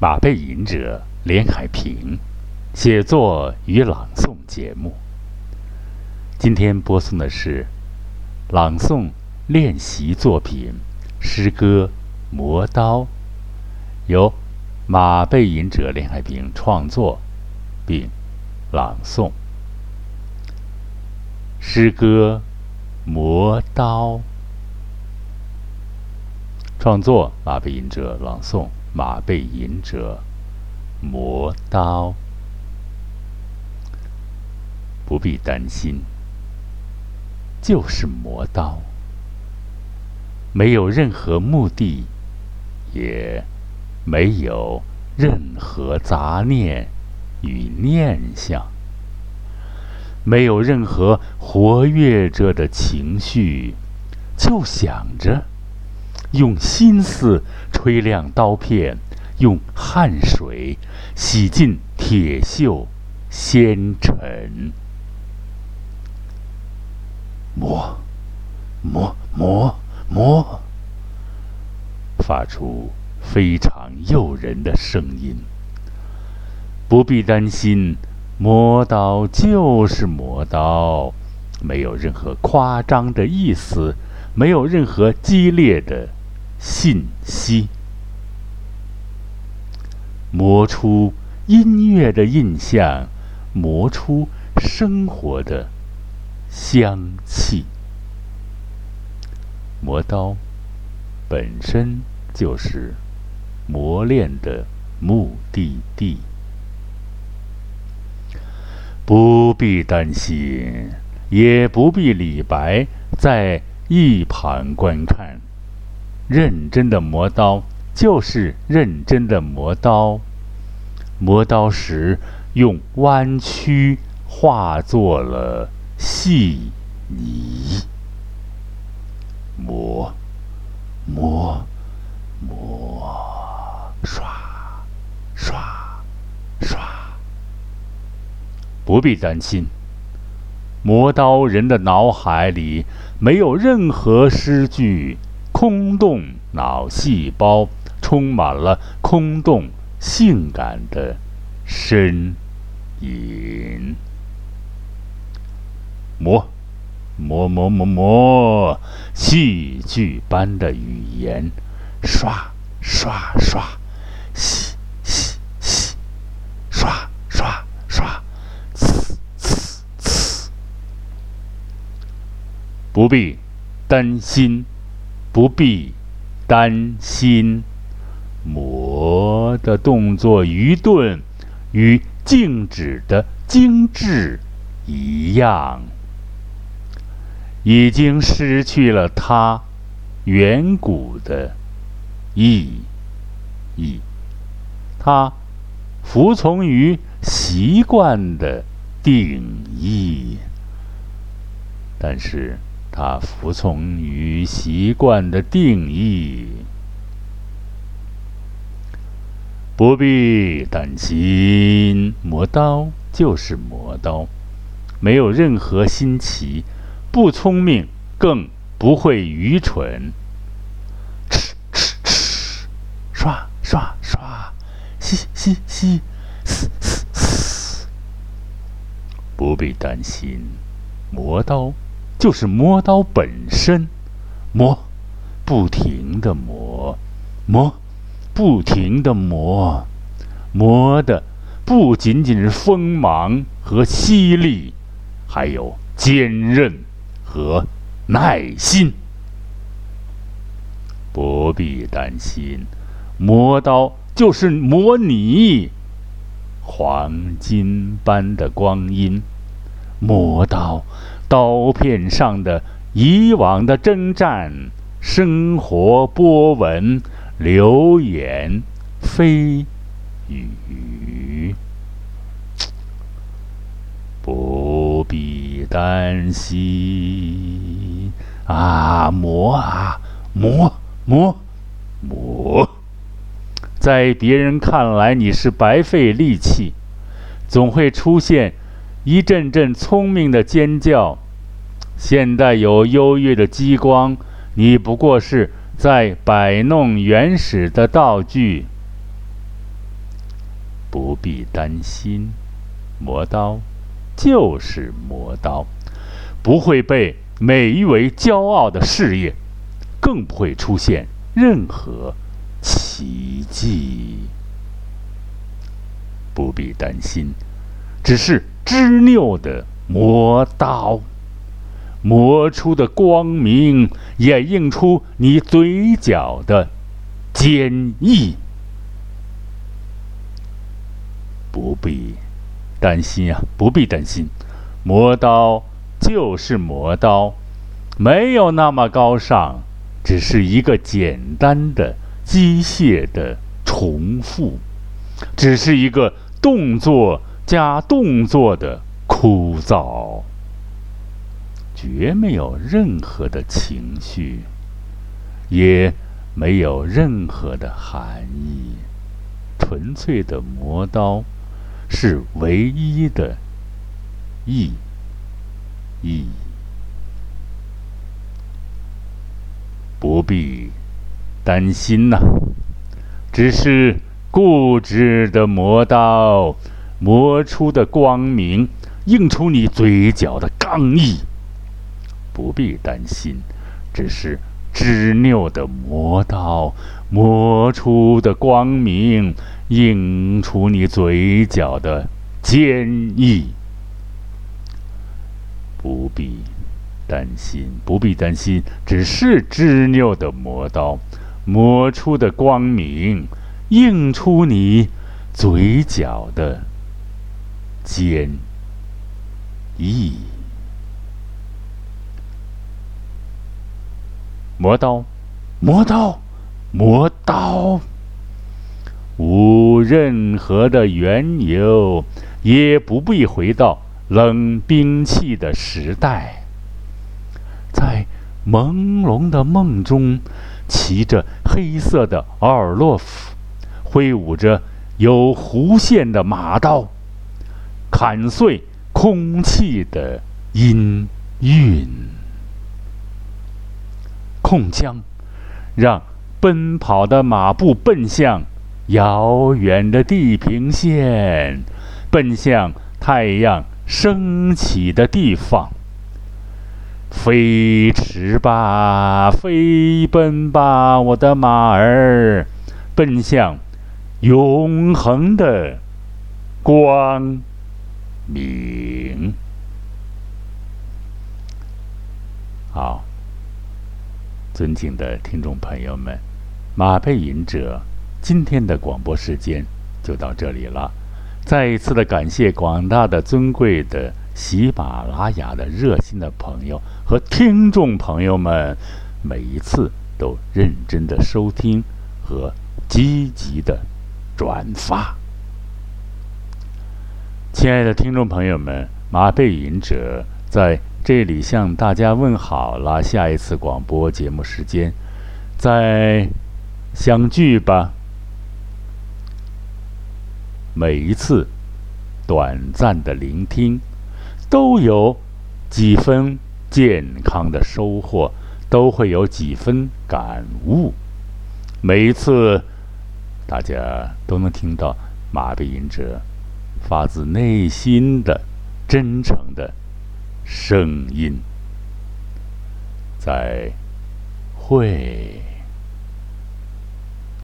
马背吟者连海平写作与朗诵节目。今天播送的是朗诵练习作品诗歌《磨刀》，由马背吟者连海平创作并朗诵。诗歌《磨刀》，创作马背吟者朗诵。马背吟者，磨刀，不必担心，就是磨刀，没有任何目的，也没有任何杂念与念想，没有任何活跃着的情绪，就想着。用心思吹亮刀片，用汗水洗尽铁锈纤尘，磨，磨，磨，磨，发出非常诱人的声音。不必担心，磨刀就是磨刀，没有任何夸张的意思，没有任何激烈的。信息，磨出音乐的印象，磨出生活的香气。磨刀本身就是磨练的目的地，不必担心，也不必李白在一旁观看。认真的磨刀，就是认真的磨刀。磨刀时，用弯曲化作了细泥。磨，磨，磨，刷，刷，刷。不必担心，磨刀人的脑海里没有任何诗句。空洞脑细胞充满了空洞性感的呻吟，磨，磨磨磨磨，戏剧般的语言，刷刷刷，洗洗洗，刷刷刷，呲呲呲，不必担心。不必担心，磨的动作愚钝，与静止的精致一样，已经失去了它远古的意义。它服从于习惯的定义，但是。他服从于习惯的定义，不必担心。磨刀就是磨刀，没有任何新奇，不聪明，更不会愚蠢。哧哧哧，刷刷刷，吸吸吸，嘶嘶嘶，不必担心。磨刀。就是磨刀本身，磨，不停的磨，磨，不停的磨，磨的不仅仅是锋芒和犀利，还有坚韧和耐心。不必担心，磨刀就是磨你，黄金般的光阴，磨刀。刀片上的以往的征战、生活波纹、流言蜚语，不必担心啊！磨啊，磨磨磨，在别人看来你是白费力气，总会出现。一阵阵聪明的尖叫，现代有优越的激光，你不过是在摆弄原始的道具。不必担心，磨刀就是磨刀，不会被美誉为骄傲的事业，更不会出现任何奇迹。不必担心，只是执拗的磨刀，磨出的光明掩映出你嘴角的坚毅。不必担心啊，不必担心，磨刀就是磨刀，没有那么高尚，只是一个简单的机械的重复，只是一个动作加动作的枯燥，绝没有任何的情绪，也没有任何的含义，纯粹的磨刀。是唯一的意义，不必担心呐。只是固执的磨刀，磨出的光明映出你嘴角的刚毅。不必担心，只是执拗的磨刀，磨出的光明。映出你嘴角的坚毅，不必担心，不必担心，只是执拗的磨刀，磨出的光明，映出你嘴角的坚毅。磨刀，磨刀，磨刀。无任何的缘由，也不必回到冷兵器的时代，在朦胧的梦中，骑着黑色的奥尔洛夫，挥舞着有弧线的马刀，砍碎空气的音韵，控枪，让奔跑的马步奔向。遥远的地平线，奔向太阳升起的地方。飞驰吧，飞奔吧，我的马儿，奔向永恒的光明。好，尊敬的听众朋友们，马背吟者。今天的广播时间就到这里了，再一次的感谢广大的尊贵的喜马拉雅的热心的朋友和听众朋友们，每一次都认真的收听和积极的转发。亲爱的听众朋友们，马背吟者在这里向大家问好了，下一次广播节目时间再相聚吧。每一次短暂的聆听，都有几分健康的收获，都会有几分感悟。每一次，大家都能听到马背吟者发自内心的、真诚的声音。在会。